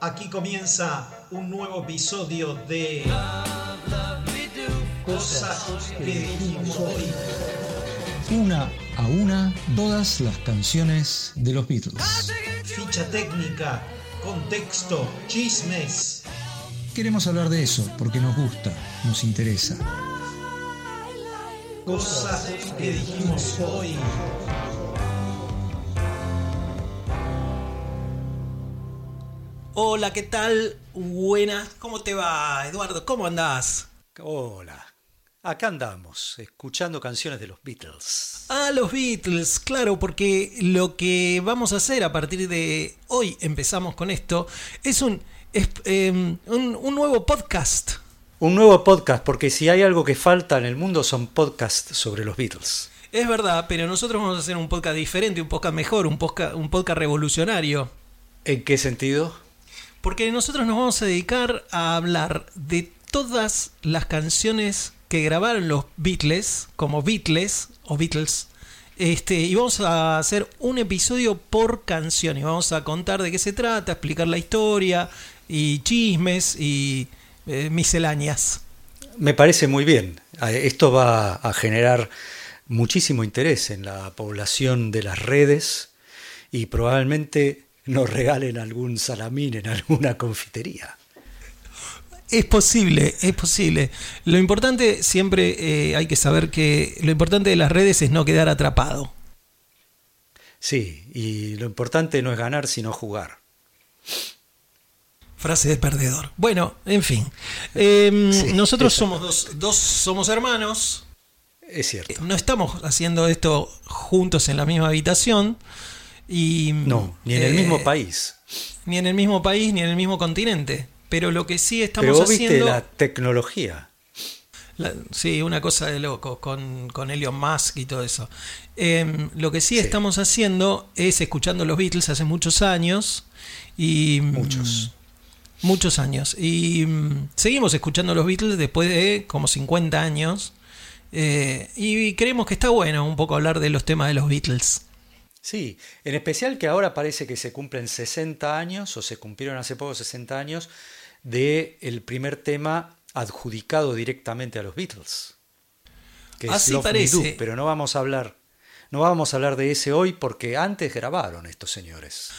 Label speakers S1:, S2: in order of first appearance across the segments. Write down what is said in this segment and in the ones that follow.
S1: Aquí comienza un nuevo episodio de Cosas que dijimos hoy.
S2: Una a una todas las canciones de los Beatles.
S1: Ficha técnica, contexto, chismes.
S2: Queremos hablar de eso porque nos gusta, nos interesa.
S1: Cosas que dijimos hoy.
S3: Hola, ¿qué tal? Buenas, ¿cómo te va, Eduardo? ¿Cómo andás?
S4: Hola, acá andamos, escuchando canciones de los Beatles.
S3: Ah, los Beatles, claro, porque lo que vamos a hacer a partir de hoy, empezamos con esto, es un, es, em, un, un nuevo podcast.
S4: Un nuevo podcast, porque si hay algo que falta en el mundo son podcasts sobre los Beatles.
S3: Es verdad, pero nosotros vamos a hacer un podcast diferente, un podcast mejor, un podcast, un podcast revolucionario.
S4: ¿En qué sentido?
S3: Porque nosotros nos vamos a dedicar a hablar de todas las canciones que grabaron los Beatles, como Beatles o Beatles, este, y vamos a hacer un episodio por canción y vamos a contar de qué se trata, explicar la historia y chismes y eh, misceláneas.
S4: Me parece muy bien. Esto va a generar muchísimo interés en la población de las redes y probablemente nos regalen algún salamín en alguna confitería.
S3: Es posible, es posible. Lo importante siempre eh, hay que saber que lo importante de las redes es no quedar atrapado.
S4: Sí, y lo importante no es ganar sino jugar.
S3: Frase de perdedor. Bueno, en fin. Eh,
S4: Sí,
S3: nosotros somos dos, dos somos hermanos.
S4: Es cierto.
S3: No estamos haciendo esto juntos en la misma habitación. Y,
S4: No, ni en el
S3: eh,
S4: mismo país.
S3: Ni en el mismo país, ni en el mismo continente. Pero lo que sí estamos
S4: Pero vos viste
S3: haciendo.
S4: la tecnología.
S3: La- sí, una cosa de loco con, con Elon Musk y todo eso. Em, lo que sí,
S4: Sí.
S3: estamos haciendo es escuchando los Beatles hace muchos años. Y, mm,
S4: Muchos.
S3: Muchos años. Y mm, seguimos escuchando los Beatles después de como 50 años. Eh, y creemos que está bueno un poco hablar de los temas de los Beatles.
S4: Sí, en especial que ahora parece que se cumplen 60 años, o se cumplieron hace poco 60 años, de el primer tema adjudicado directamente a los Beatles. Que es
S3: Así
S4: Me
S3: parece.
S4: Do, pero no vamos a hablar, no vamos a hablar de ese hoy porque antes grabaron estos señores.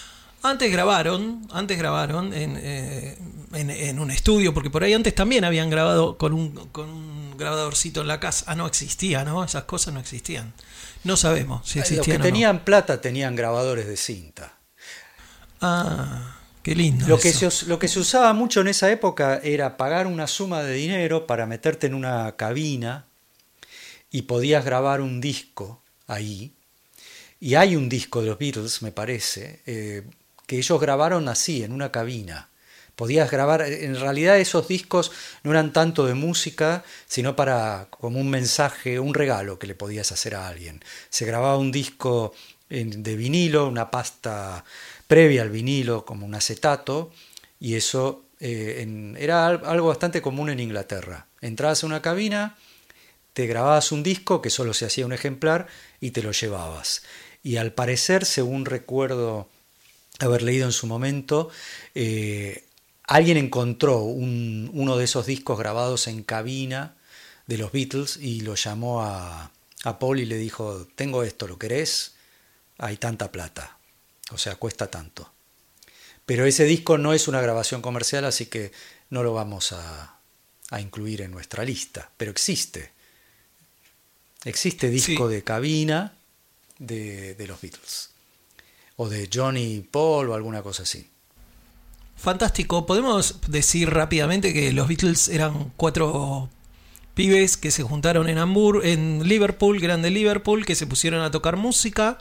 S3: Antes grabaron, antes grabaron en, eh, en, en un estudio, porque por ahí antes también habían grabado con un, con un grabadorcito en la casa. Ah, no existía, ¿no? Esas cosas no existían. No sabemos si
S4: Los
S3: existían
S4: que
S3: o no.
S4: tenían plata tenían grabadores de cinta.
S3: Ah, qué lindo.
S4: Que, se, lo que se usaba mucho en esa época era pagar una suma de dinero para meterte en una cabina y podías grabar un disco ahí. Y hay un disco de los Beatles, me parece, eh, que ellos grabaron así, en una cabina. Podías grabar, en realidad esos discos no eran tanto de música, sino para como un mensaje, un regalo que le podías hacer a alguien. Se grababa un disco de vinilo, una pasta previa al vinilo, como un acetato, y eso eh, era al- algo bastante común en Inglaterra. Entrabas a una cabina, te grababas un disco, que solo se hacía un ejemplar, y te lo llevabas. Y al parecer, según recuerdo haber leído en su momento, eh, alguien encontró un- uno de esos discos grabados en cabina de los Beatles y lo llamó a, a Paul y le dijo, tengo esto, ¿lo querés? Hay tanta plata, o sea, cuesta tanto. Pero ese disco no es una grabación comercial, así que no lo vamos a, a incluir en nuestra lista, pero existe. Existe disco
S3: Sí.
S4: de cabina de, de los Beatles. O de Johnny Paul o alguna cosa así.
S3: Fantástico. Podemos decir rápidamente que los Beatles eran cuatro pibes que se juntaron en en Liverpool, grande Liverpool, que se pusieron a tocar música.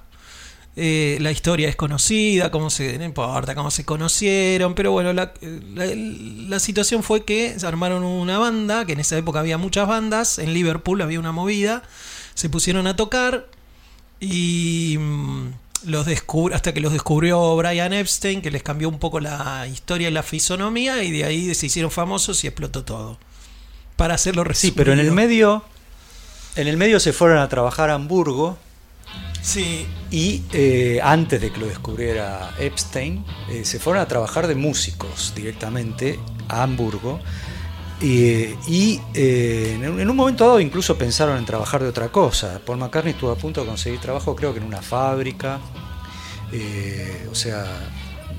S3: Eh, la historia es conocida, cómo se, no importa cómo se conocieron, pero bueno, la, la- la situación fue que se armaron una banda, que en esa época había muchas bandas, en Liverpool había una movida, se pusieron a tocar y mm, los hasta que los descubrió Brian Epstein, que les cambió un poco la historia y la fisonomía, y de ahí se hicieron famosos y explotó todo. Para hacerlo
S4: Sí, pero en el medio, en el medio se fueron a trabajar a Hamburgo
S3: Sí.
S4: Y eh, antes de que lo descubriera Epstein, eh, se fueron a trabajar de músicos directamente a Hamburgo. Y eh, en un momento dado incluso pensaron en trabajar de otra cosa. Paul McCartney estuvo a punto de conseguir trabajo, creo que en una fábrica. o sea,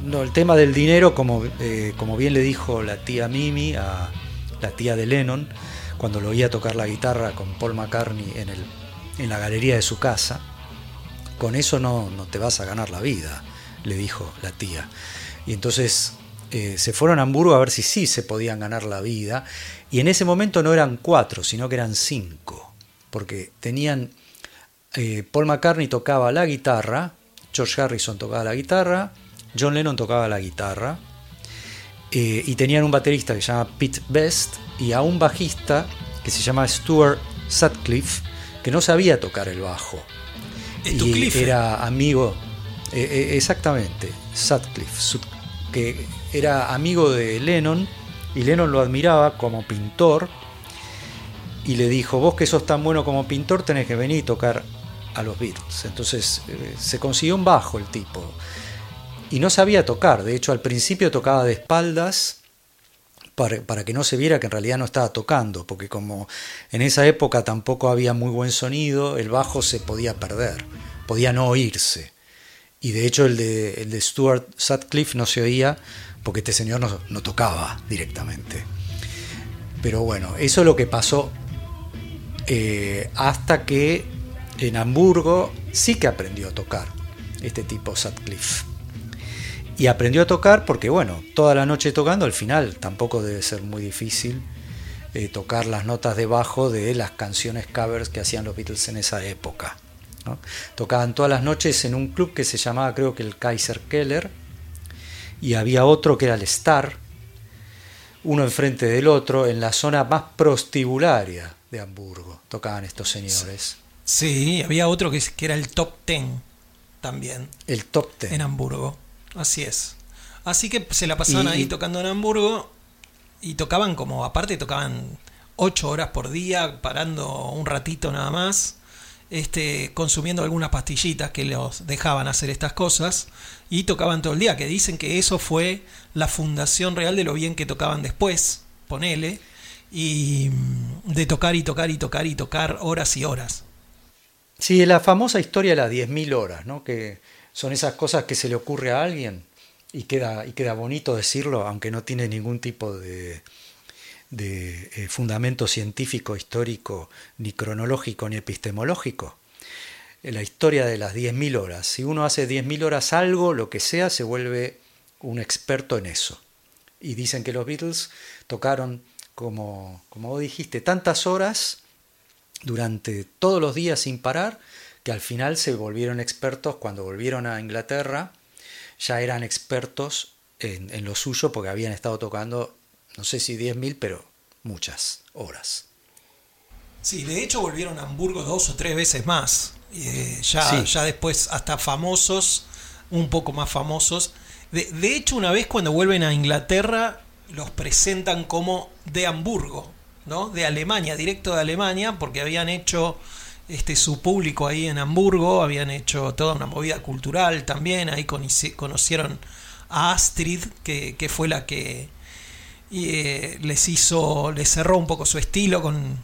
S4: el tema del dinero, como, como bien le dijo la tía Mimi a la tía de Lennon, cuando lo oía tocar la guitarra con Paul McCartney en, el, en la galería de su casa, con eso no, no te vas a ganar la vida, le dijo la tía. Y entonces eh, se fueron a Hamburgo a ver si sí se podían ganar la vida. Y en ese momento no eran cuatro, sino que eran cinco. Porque tenían. Eh, Paul McCartney tocaba la guitarra, George Harrison tocaba la guitarra, John Lennon tocaba la guitarra. Eh, y tenían un baterista que se llama Pete Best y a un bajista que se llama Stuart Sutcliffe, que no sabía tocar el bajo y era amigo, exactamente, Sutcliffe, que era amigo de Lennon y Lennon lo admiraba como pintor y le dijo, vos que sos tan bueno como pintor tenés que venir y tocar a los Beatles. Entonces eh, se consiguió un bajo el tipo y no sabía tocar, de hecho al principio tocaba de espaldas para, que no se viera que en realidad no estaba tocando, porque como en esa época tampoco había muy buen sonido, el bajo se podía perder, podía no oírse. Y de hecho el de, el de Stuart Sutcliffe no se oía porque este señor no, tocaba directamente. Pero bueno, eso es lo que pasó eh, hasta que en Hamburgo sí que aprendió a tocar este tipo Sutcliffe. Y aprendió a tocar porque, bueno, toda la noche tocando, al final tampoco debe ser muy difícil eh, tocar las notas de bajo de las canciones covers que hacían los Beatles en esa época. Tocaban todas las noches en un club que se llamaba, creo que el Kaiser Keller, y había otro que era el Star, uno enfrente del otro, en la zona más prostibularia de Hamburgo. Tocaban estos señores.
S3: Sí, había otro que, que era el Top Ten también.
S4: El Top Ten.
S3: En Hamburgo. Así es. Así que se la pasaban ahí tocando en Hamburgo y tocaban como, aparte tocaban ocho horas por día, parando un ratito nada más, este, consumiendo algunas pastillitas que los dejaban hacer estas cosas y tocaban todo el día, que dicen que eso fue la fundación real de lo bien que tocaban después, ponele, y mm, de tocar y tocar y tocar y tocar horas y horas.
S4: Sí, la famosa historia de las 10.000 horas, ¿no? Que son esas cosas que se le ocurre a alguien y queda, y queda bonito decirlo, aunque no tiene ningún tipo de, de eh, fundamento científico, histórico, ni cronológico, ni epistemológico. La historia de las 10.000 horas. Si uno hace 10.000 horas algo, lo que sea, se vuelve un experto en eso. Y dicen que los Beatles tocaron, como, como vos dijiste, tantas horas durante todos los días sin parar, que al final se volvieron expertos cuando volvieron a Inglaterra, ya eran expertos en, lo suyo porque habían estado tocando, no sé si 10.000, pero muchas horas.
S3: Sí, de hecho volvieron a Hamburgo dos o tres veces más, eh, ya, ya después hasta famosos, un poco más famosos. De, de hecho, una vez cuando vuelven a Inglaterra, los presentan como de Hamburgo, ¿no? De Alemania, directo de Alemania, porque habían hecho este, su público ahí en Hamburgo, habían hecho toda una movida cultural también, ahí conocieron a Astrid, que, fue la que eh, les hizo, les cerró un poco su estilo con,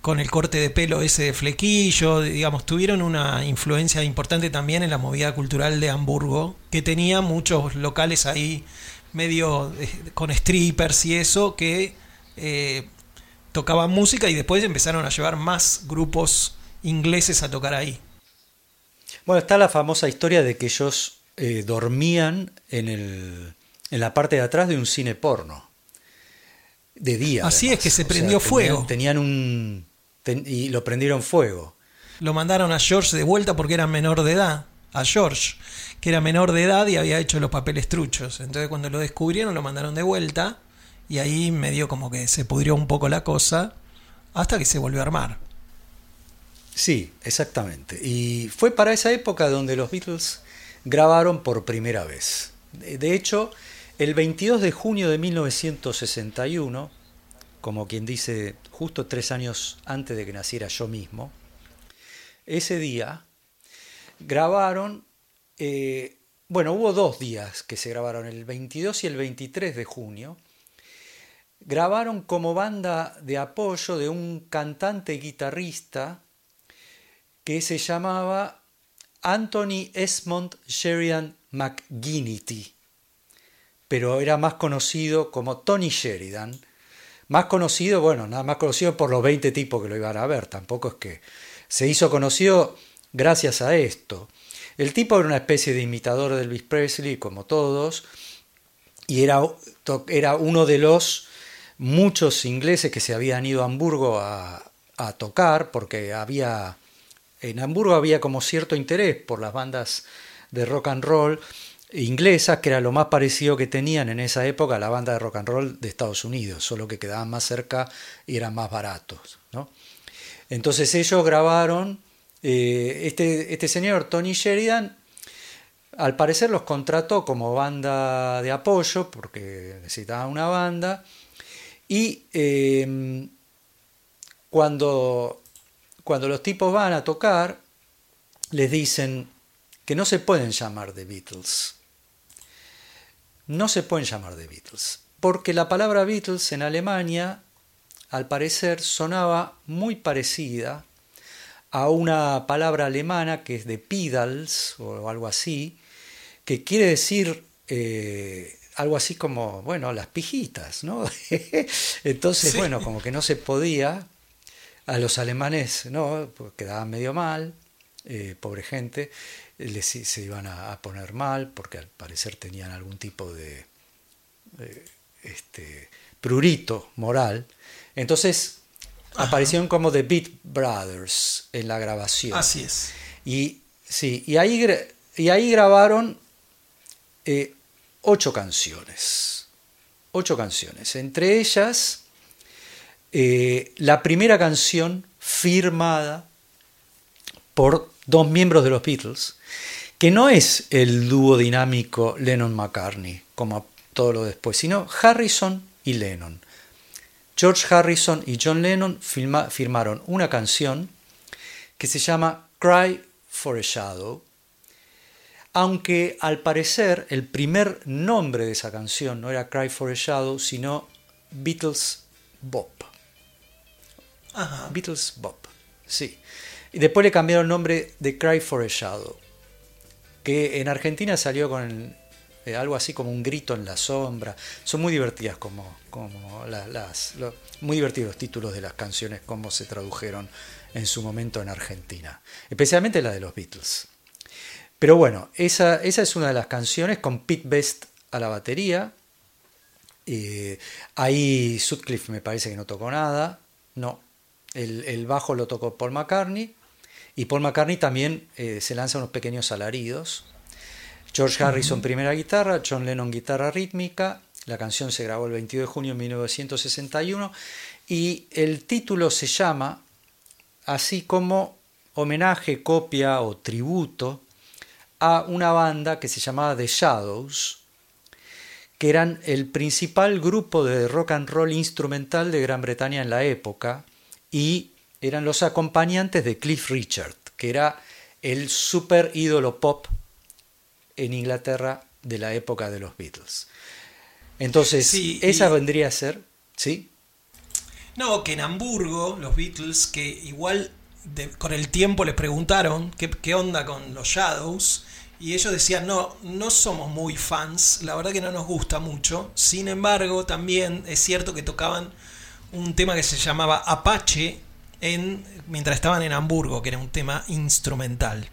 S3: con el corte de pelo ese de flequillo, digamos, tuvieron una influencia importante también en la movida cultural de Hamburgo, que tenía muchos locales ahí medio eh, con strippers y eso, que eh, tocaban música y después empezaron a llevar más grupos ingleses a tocar ahí.
S4: Bueno, está la famosa historia de que ellos dormían en, el, en la parte de atrás de un cine porno. De día.
S3: Así es que se prendió fuego.
S4: Tenían un. y lo prendieron fuego.
S3: Lo mandaron a George de vuelta porque era menor de edad. A George, que era menor de edad y había hecho los papeles truchos. Entonces, cuando lo descubrieron, lo mandaron de vuelta. Y ahí medio como que se pudrió un poco la cosa. Hasta que se volvió a armar.
S4: Sí, exactamente. Y fue para esa época donde los Beatles grabaron por primera vez. De hecho, el 22 de junio de 1961, como quien dice, justo tres años antes de que naciera yo mismo, ese día grabaron, eh, bueno, hubo dos días que se grabaron, el 22 y el 23 de junio. Grabaron como banda de apoyo de un cantante guitarrista que se llamaba Anthony Esmond Sheridan McGinnity, pero era más conocido como Tony Sheridan. Más conocido, bueno, nada más conocido por los 20 tipos que lo iban a ver, tampoco es que se hizo conocido gracias a esto. El tipo era una especie de imitador de Elvis Presley, como todos, y era, era uno de los muchos ingleses que se habían ido a Hamburgo a, a tocar, porque había en Hamburgo había como cierto interés por las bandas de rock and roll inglesas, que era lo más parecido que tenían en esa época a la banda de rock and roll de Estados Unidos, solo que quedaban más cerca y eran más baratos. ¿no? Entonces ellos grabaron, eh, este, este señor Tony Sheridan, al parecer los contrató como banda de apoyo, porque necesitaban una banda, y eh, cuando cuando los tipos van a tocar, les dicen que no se pueden llamar The Beatles. No se pueden llamar The Beatles. Porque la palabra Beatles en Alemania, al parecer, sonaba muy parecida a una palabra alemana que es de Pedals o algo así, que quiere decir eh, algo así como, bueno, las pijitas, ¿no? Entonces, bueno, como que no se podía a los alemanes no, pues quedaban medio mal, eh, pobre gente, les, se iban a, poner mal porque al parecer tenían algún tipo de este, prurito moral. Entonces aparecieron como The Beat Brothers en la grabación.
S3: Así es.
S4: Y, sí, y, ahí, y ahí grabaron eh, ocho canciones. Ocho canciones. Entre ellas eh, la primera canción firmada por dos miembros de los Beatles, que no es el dúo dinámico Lennon-McCartney, como todo lo después, sino Harrison y Lennon. George Harrison y John Lennon firmaron una canción que se llama Cry for a Shadow, aunque al parecer el primer nombre de esa canción no era Cry for a Shadow, sino Beatles Bob. Beatles Bob. Sí. Y después le cambiaron el nombre de Cry for a Shadow. Que en Argentina salió con eh, algo así como un grito en la sombra. Son muy divertidas como, como las, muy divertidos los títulos de las canciones, como se tradujeron en su momento en Argentina. Especialmente la de los Beatles. Pero bueno, esa, esa es una de las canciones con Pete Best a la batería. Eh, ahí Sutcliffe me parece que no tocó nada. No, el, bajo lo tocó Paul McCartney y Paul McCartney también eh, se lanza unos pequeños alaridos. George Harrison primera guitarra, John Lennon guitarra rítmica. La canción se grabó el 22 de junio de 1961 y el título se llama así como homenaje, copia o tributo a una banda que se llamaba The Shadows, que eran el principal grupo de rock and roll instrumental de Gran Bretaña en la época, y eran los acompañantes de Cliff Richard, que era el super ídolo pop en Inglaterra de la época de los Beatles. Entonces, esa vendría a ser, ¿sí?
S3: No, que en Hamburgo los Beatles, que igual con el tiempo les preguntaron qué, qué onda con los Shadows, y ellos decían, no, no somos muy fans, la verdad que no nos gusta mucho, sin embargo también es cierto que tocaban un tema que se llamaba Apache en, mientras estaban en Hamburgo, que era un tema instrumental.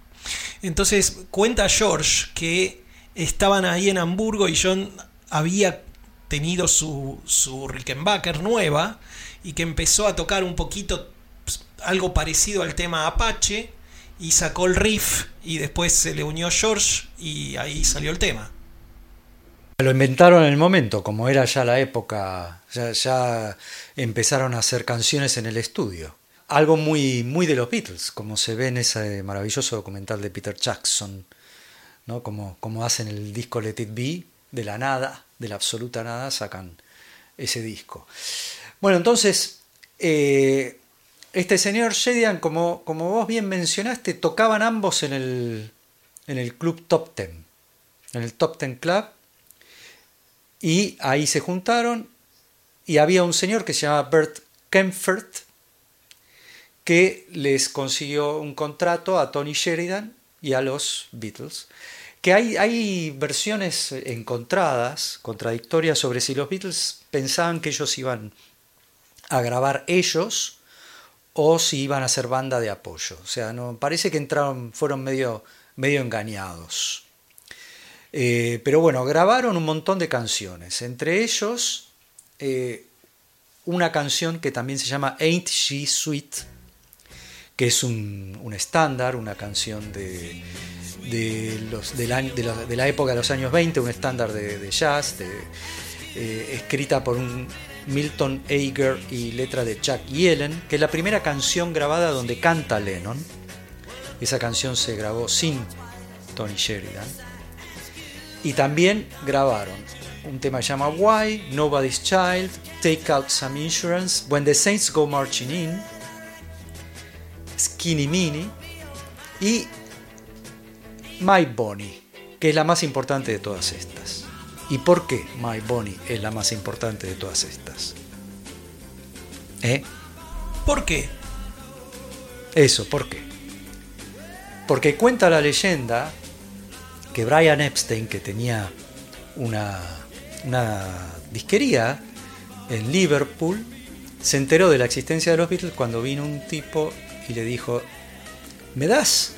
S3: Entonces cuenta George que estaban ahí en Hamburgo y John había tenido su, su Rickenbacker nueva y que empezó a tocar un poquito pues, algo parecido al tema Apache y sacó el riff y después se le unió George y ahí salió el tema.
S4: Lo inventaron en el momento, como era ya la época, ya, empezaron a hacer canciones en el estudio. Algo muy, muy de los Beatles, como se ve en ese maravilloso documental de Peter Jackson, ¿no? como, como hacen el disco Let It Be, de la nada, de la absoluta nada, sacan ese disco. Bueno, entonces, eh, este señor Shedian, como, como vos bien mencionaste, tocaban ambos en el, en el club Top Ten, en el Top Ten Club, y ahí se juntaron y había un señor que se llamaba Bert Kempfert que les consiguió un contrato a Tony Sheridan y a los Beatles. Que hay, hay versiones encontradas, contradictorias, sobre si los Beatles pensaban que ellos iban a grabar ellos o si iban a ser banda de apoyo. O sea, no, parece que entraron, fueron medio, medio engañados. Eh, pero bueno, grabaron un montón de canciones, entre ellos eh, una canción que también se llama Ain't She Sweet, que es un, estándar, una canción de, de, los, de, la, de, época de los años 20, un estándar de, jazz, eh, escrita por un Milton Ager y letra de Jack Yellen, que es la primera canción grabada donde canta Lennon. Esa canción se grabó sin Tony Sheridan. Y también grabaron un tema que se llama Why, Nobody's Child, Take Out Some Insurance, When the Saints Go Marching In, Skinny Mini y My Bonnie, que es la más importante de todas estas. ¿Y por qué My Bonnie es la más importante de todas estas? ¿Eh?
S3: ¿Por qué?
S4: Eso, ¿por qué? Porque cuenta la leyenda que Brian Epstein, que tenía una, una disquería en Liverpool, se enteró de la existencia de los Beatles cuando vino un tipo y le dijo, ¿me das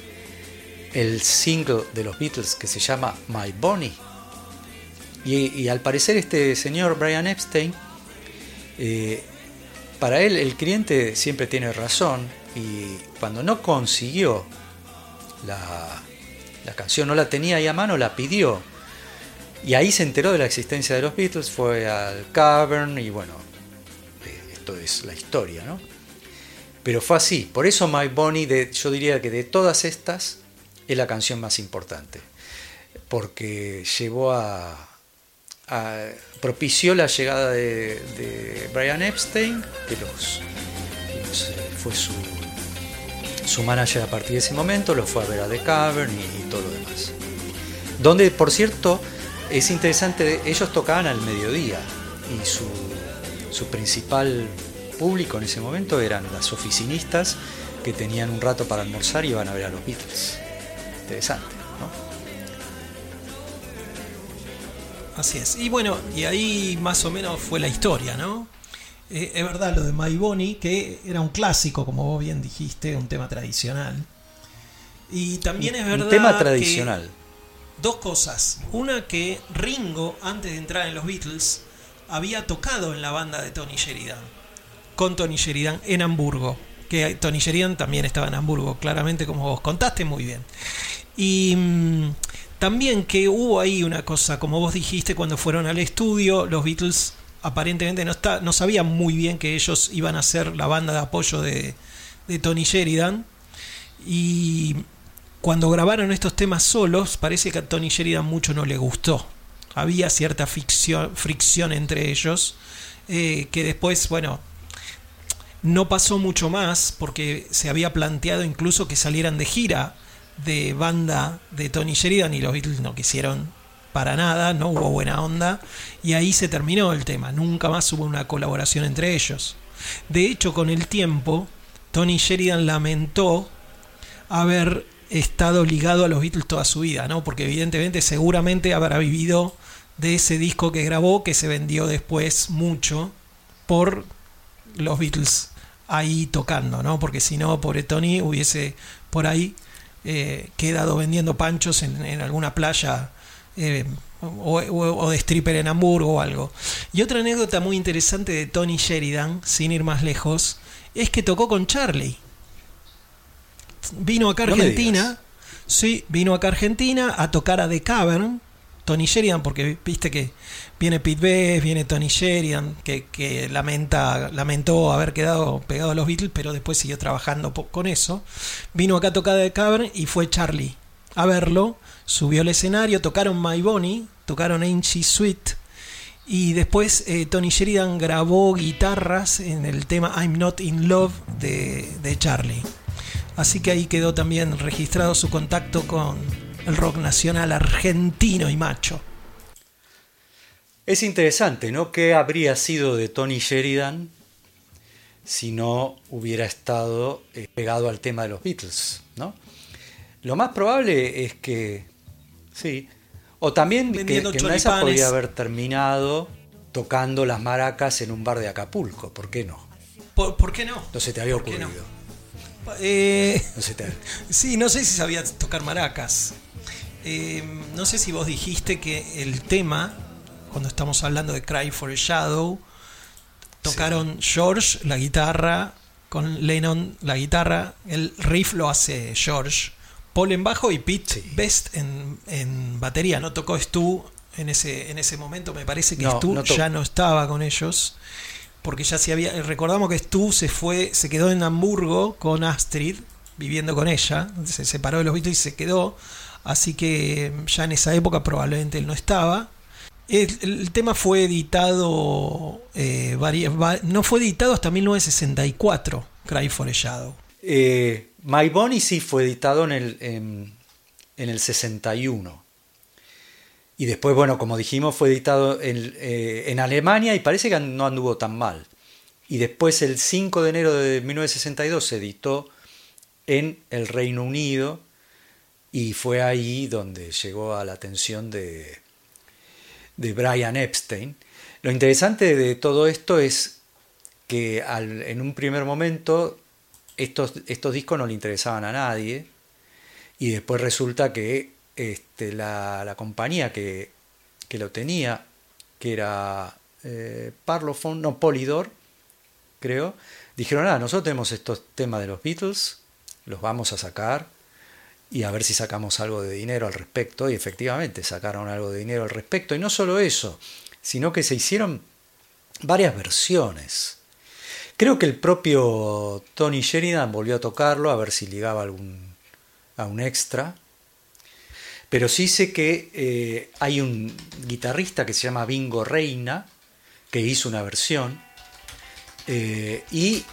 S4: el single de los Beatles que se llama My Bonnie? Y, al parecer este señor Brian Epstein, eh, para él el cliente siempre tiene razón y cuando no consiguió la, la canción, no la tenía ahí a mano, la pidió. Y ahí se enteró de la existencia de los Beatles, fue al Cavern y bueno, eh, esto es la historia, ¿no? Pero fue así. Por eso My Bonnie, de, yo diría que de todas estas, es la canción más importante. Porque llevó a, propició la llegada de, Brian Epstein, que los, fue su, su manager a partir de ese momento, lo fue a ver a The Cavern y, todo lo demás. Donde, por cierto, es interesante, ellos tocaban al mediodía y su, su principal público en ese momento eran las oficinistas que tenían un rato para almorzar y iban a ver a los Beatles. Interesante, ¿no?
S3: Así es. Y bueno, y ahí más o menos fue la historia, ¿no? Eh, es verdad lo de My Bonnie, que era un clásico, como vos bien dijiste, un tema tradicional. Y también es verdad.
S4: Un tema tradicional.
S3: dos cosas. Una que Ringo, antes de entrar en los Beatles, había tocado en la banda de Tony Sheridan con Tony Sheridan en Hamburgo. Que Tony Sheridan también estaba en Hamburgo, claramente como vos contaste muy bien. Y mm, también que hubo ahí una cosa, como vos dijiste, cuando fueron al estudio, los Beatles aparentemente no, está, no sabían muy bien que ellos iban a ser la banda de apoyo de, Tony Sheridan. Y cuando grabaron estos temas solos, parece que a Tony Sheridan mucho no le gustó. Había cierta fricción, fricción entre ellos, eh, que después, bueno, no pasó mucho más porque se había planteado incluso que salieran de gira de banda de Tony Sheridan y los Beatles no quisieron para nada, no hubo buena onda y ahí se terminó el tema, nunca más hubo una colaboración entre ellos. De hecho, con el tiempo, Tony Sheridan lamentó haber estado ligado a los Beatles toda su vida, ¿no? Porque evidentemente seguramente habrá vivido de ese disco que grabó que se vendió después mucho por los Beatles ahí tocando, ¿no? Porque si no, pobre Tony hubiese por ahí eh, quedado vendiendo panchos en, alguna playa eh, o, de stripper en Hamburgo o algo. Y otra anécdota muy interesante de Tony Sheridan, sin ir más lejos, es que tocó con Charlie. Vino acá a Argentina, sí, vino acá a Argentina a tocar a The Cavern, Tony Sheridan, porque viste que viene Pete Best, viene Tony Sheridan, que, lamenta, lamentó haber quedado pegado a los Beatles, pero después siguió trabajando con eso. Vino acá a tocar de Cavern y fue Charlie a verlo, subió al escenario, tocaron My Bonnie, tocaron Ain't Sweet, y después eh, Tony Sheridan grabó guitarras en el tema I'm Not in Love de, de Charlie. Así que ahí quedó también registrado su contacto con, el rock nacional argentino y macho.
S4: Es interesante, ¿no? ¿Qué habría sido de Tony Sheridan si no hubiera estado eh, pegado al tema de los Beatles, ¿no? Lo más probable es que, sí, o también que, que una podría haber terminado tocando las maracas en un bar de Acapulco, ¿por qué no?
S3: ¿Por, qué no?
S4: No se te había ocurrido.
S3: Eh, Sí, no sé si sabía tocar maracas. Eh, no sé si vos dijiste que el tema, cuando estamos hablando de Cry for a Shadow, tocaron George la guitarra, con Lennon la guitarra, el riff lo hace George, Paul en bajo y Pete Best en, batería. No tocó Stu en ese, en ese momento, me parece que Stu ya no estaba con ellos porque ya se había. Recordamos que Stu se fue, se quedó en Hamburgo con Astrid, viviendo con ella, se separó de los Beatles y se quedó. Así que ya en esa época probablemente él no estaba. El, tema fue editado, eh, no fue editado hasta 1964, Cry for a Shadow.
S4: Eh, My Bonnie sí fue editado en el, en el 61. Y después, bueno, como dijimos, fue editado eh, en, Alemania y parece que no anduvo tan mal. Y después, el 5 de enero de 1962, se editó en el Reino Unido y fue ahí donde llegó a la atención de, de Brian Epstein. Lo interesante de todo esto es que en un primer momento estos, estos discos no le interesaban a nadie y después resulta que este, la, compañía que, lo tenía, que era eh, Parlophone, no, Polydor, creo, dijeron, ah, nosotros tenemos estos temas de los Beatles, los vamos a sacar y a ver si sacamos algo de dinero al respecto. Y efectivamente sacaron algo de dinero al respecto. Y no solo eso, sino que se hicieron varias versiones. Creo que el propio Tony Sheridan volvió a tocarlo a ver si ligaba algún, a un extra. Pero sí sé que eh, hay un guitarrista que se llama Bingo Reina, que hizo una versión. Eh, y,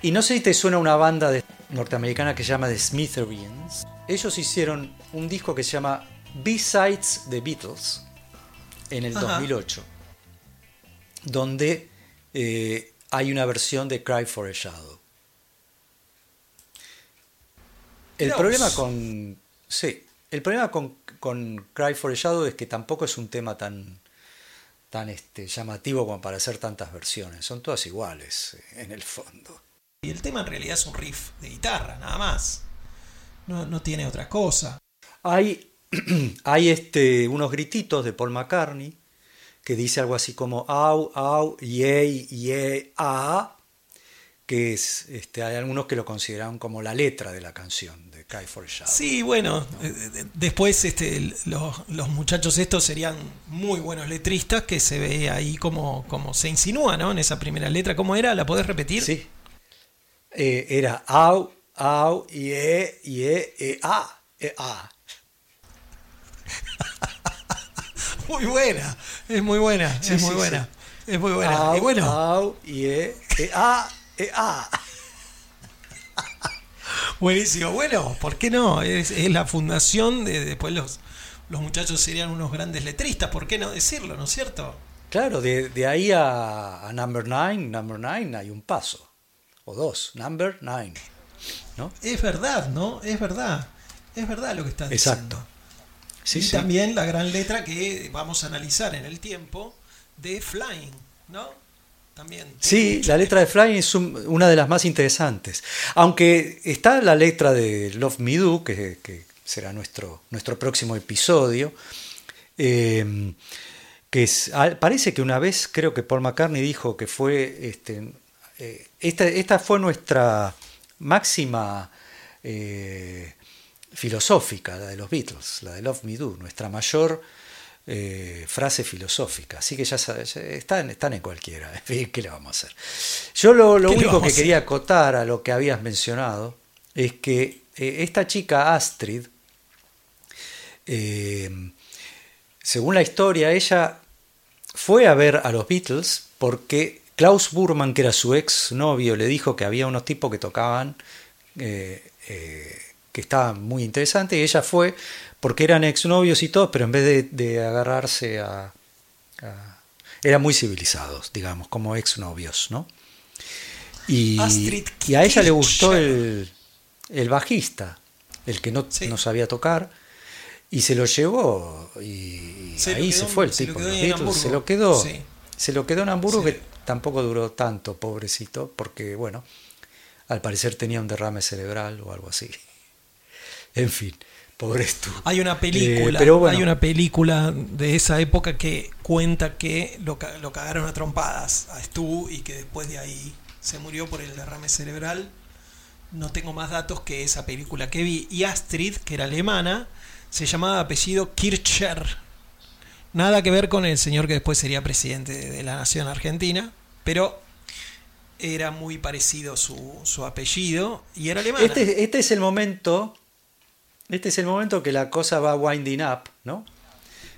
S4: y no sé si te suena una banda norteamericana que se llama The Smithereens. Ellos hicieron un disco que se llama B-Sides The Beatles en el 2008, donde eh, hay una versión de Cry for a Shadow. El problema con, Sí, el problema con, Cry for a Shadow es que tampoco es un tema tan, tan este, llamativo como para hacer tantas versiones. Son todas iguales eh, en el fondo.
S3: Y el tema en realidad es un riff de guitarra, nada más. No, tiene otra cosa.
S4: Hay, hay este, unos grititos de Paul McCartney que dice algo así como au, au, yay, yay, ah, que es, este, hay algunos que lo consideran como la letra de la canción de Kai for Shadow.
S3: Sí, bueno, eh, después este, los, muchachos estos serían muy buenos letristas que se ve ahí como, como se insinúa ¿no? en esa primera letra. ¿Cómo era? ¿La podés repetir?
S4: Sí. Eh, era au, au, ye, ye, e, a, e, a.
S3: muy buena, es muy buena, es muy buena. Es muy buena.
S4: Au,
S3: y bueno.
S4: Au, ye, e, a. Eh, ah.
S3: Buenísimo. Bueno, ¿por qué no? Es, la fundación de después los, los muchachos serían unos grandes letristas. ¿Por qué no decirlo, no es cierto?
S4: Claro, de, ahí a, Number Nine, Number Nine hay un paso. O dos, Number Nine. ¿no?
S3: Es verdad, ¿no? Es verdad. Es verdad lo que estás
S4: Exacto.
S3: diciendo. y también la gran letra que vamos a analizar en el tiempo de Flying, ¿no?
S4: Sí, la letra de Flying es una de las más interesantes. Aunque está la letra de Love Me Do, que, será nuestro, nuestro próximo episodio, em, que parece que una vez creo que Paul McCartney dijo que fue, este, eh, esta, fue nuestra máxima eh, filosófica, la de los Beatles, la de Love Me Do, nuestra mayor eh, frase filosófica. Así que ya, están, están, en cualquiera. ¿Qué le vamos a hacer? Yo lo, único que quería acotar a lo que habías mencionado es que eh, esta chica Astrid, eh, según la historia, ella fue a ver a los Beatles porque Klaus Burman, que era su ex novio, le dijo que había unos tipos que tocaban, que que estaba muy interesante, y ella fue porque eran exnovios y todo, pero en vez de, de agarrarse a, a- Eran muy civilizados, digamos, como exnovios, ¿no? Y, y a ella le gustó el, el bajista, el que no,
S3: Sí.
S4: no sabía tocar, y se lo llevó, y
S3: Se lo
S4: ahí
S3: quedó
S4: se fue el
S3: se lo
S4: tipo.
S3: quedó
S4: se lo quedó.
S3: Sí.
S4: Se lo quedó en Hamburgo,
S3: Sí.
S4: que tampoco duró tanto, pobrecito, porque, bueno, al parecer tenía un derrame cerebral o algo así. En fin, pobre tú.
S3: Hay una película,
S4: Eh, pero bueno.
S3: hay una película de esa época que cuenta que lo, lo cagaron a trompadas a Stu y que después de ahí se murió por el derrame cerebral. No tengo más datos que esa película que vi. Y Astrid, que era alemana, se llamaba apellido Kircher. Nada que ver con el señor que después sería presidente de, la nación argentina, pero era muy parecido su, su apellido y era alemana.
S4: Este, este es el momento, este es el momento que la cosa va winding up, ¿no?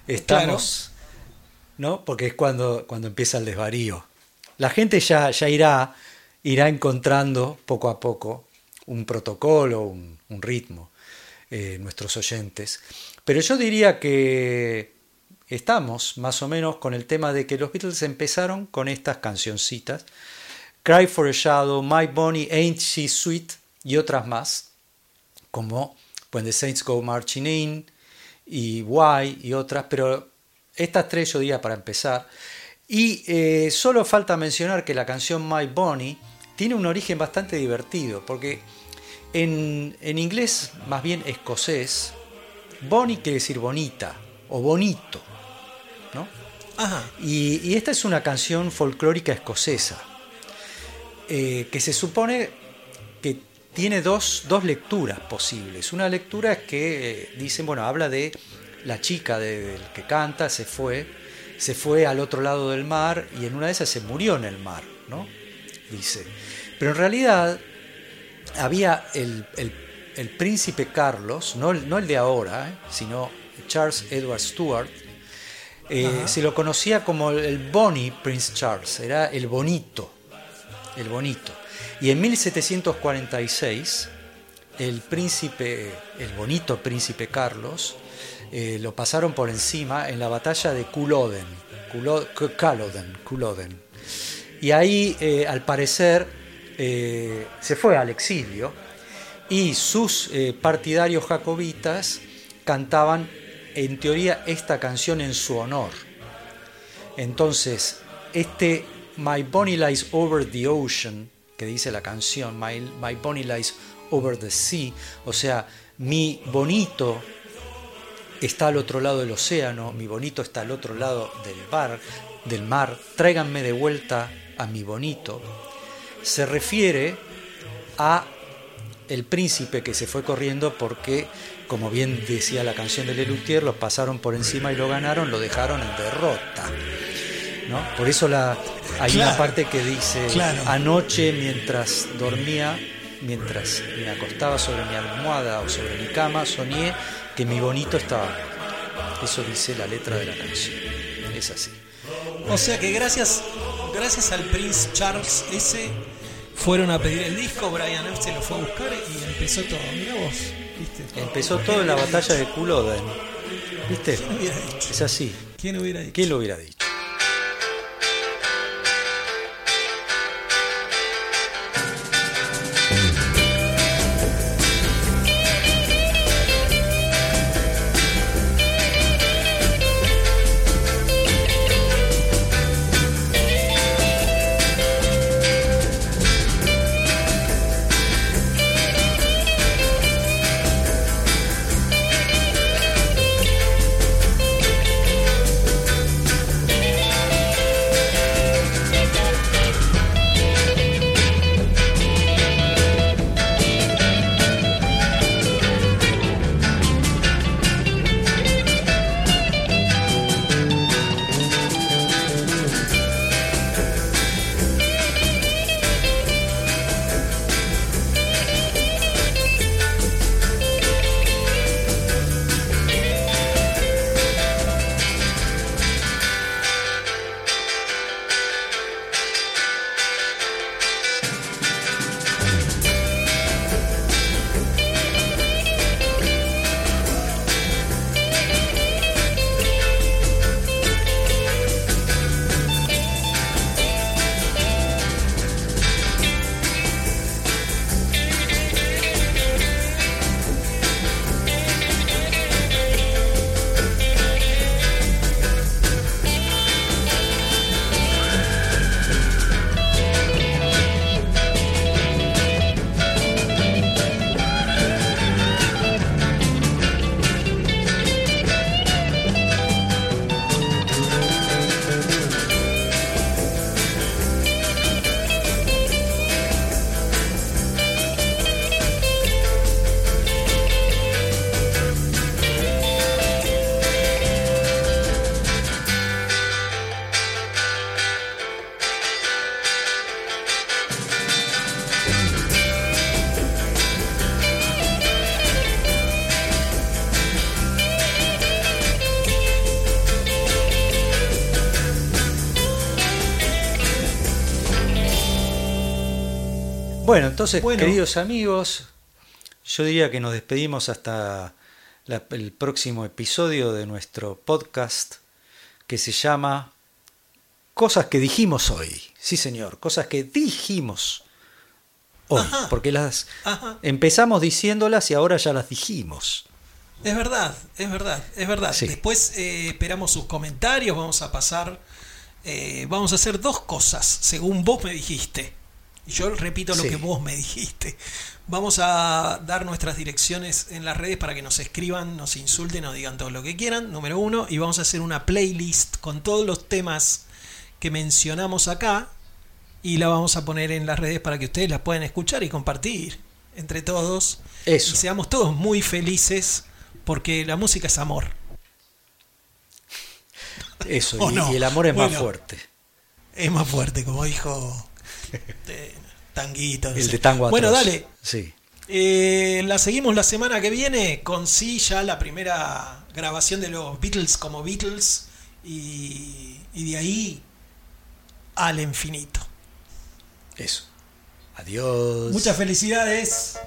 S4: Estamos, ¿no? Porque es cuando, cuando empieza el desvarío. La gente ya, ya irá, irá encontrando poco a poco un protocolo, un, un ritmo, eh, nuestros oyentes. Pero yo diría que estamos más o menos con el tema de que los Beatles empezaron con estas cancioncitas. Cry for a Shadow, My Bonnie, Ain't She Sweet y otras más, como When the Saints Go Marching In y Why y otras, pero estas tres yo diría para empezar. Y eh, solo falta mencionar que la canción My Bonnie tiene un origen bastante divertido, porque en, en inglés, más bien escocés, Bonnie quiere decir bonita o bonito. Y, esta es una canción folclórica escocesa, eh, que se supone que tiene dos, dos lecturas posibles. Una lectura es que eh, dicen, bueno, habla de la chica de- del que canta, se fue, se fue al otro lado del mar y en una de esas se murió en el mar, ¿no? Dice. Pero en realidad había el, el- el príncipe Carlos, no el, no el de ahora, ¿eh? sino Charles Edward Stuart, eh, se lo conocía como el Bonnie Prince Charles, era el bonito, el bonito. Y en 1746, el príncipe, el bonito príncipe Carlos, eh, lo pasaron por encima en la batalla de Culloden. Y ahí, eh, al parecer, eh, se fue al exilio y sus partidarios jacobitas cantaban, en teoría, esta canción en su honor. Entonces, este My Bonnie Lies Over the Ocean, que dice la canción, My, My Bonnie Lies Over the Sea, o sea, mi bonito está al otro lado del océano, mi bonito está al otro lado del bar, del mar, tráiganme de vuelta a mi bonito, se refiere a el príncipe que se fue corriendo porque, como bien decía la canción de Lelutier, lo pasaron por encima y lo ganaron, lo dejaron en derrota. ¿no? Por eso la, hay una parte que dice,
S3: claro.
S4: anoche mientras dormía, mientras me acostaba sobre mi almohada o sobre mi cama, soñé que mi bonito estaba. Eso dice la letra de la canción. Es así.
S3: O sea que gracias, gracias al Prince Charles ese fueron a pedir el disco, Brian se lo fue a buscar y empezó todo. Mira vos, ¿viste?
S4: Empezó todo en la batalla de Culloden. ¿Viste? Es así.
S3: ¿Quién hubiera dicho?
S4: ¿Quién lo hubiera dicho? Bueno, entonces,
S3: Bueno.
S4: queridos amigos, yo diría que nos despedimos hasta la- el próximo episodio de nuestro podcast que se llama Cosas que dijimos hoy. Sí, señor, cosas que dijimos hoy.
S3: Ajá.
S4: Porque las
S3: Ajá.
S4: empezamos diciéndolas y ahora ya las dijimos.
S3: Es verdad, es verdad, es verdad.
S4: Sí.
S3: Después eh, esperamos sus comentarios, vamos a pasar, eh, vamos a hacer dos cosas, según vos me dijiste. Y yo repito lo
S4: Sí.
S3: que vos me dijiste. Vamos a dar nuestras direcciones en las redes para que nos escriban, nos insulten, nos digan todo lo que quieran, número uno. Y vamos a hacer una playlist con todos los temas que mencionamos acá y la vamos a poner en las redes para que ustedes la puedan escuchar y compartir entre todos.
S4: Eso.
S3: Y seamos todos muy felices porque la música es amor.
S4: Eso,
S3: ¿O
S4: y,
S3: no?
S4: y el amor es más fuerte.
S3: Es más fuerte, como dijo eh, Tanguito. no
S4: El
S3: sé.
S4: de tango
S3: Bueno,
S4: atroz.
S3: dale.
S4: Sí.
S3: Eh, la seguimos la semana que viene con sí ya la primera grabación de los Beatles como Beatles y, y de ahí al infinito.
S4: Eso. Adiós.
S3: Muchas felicidades.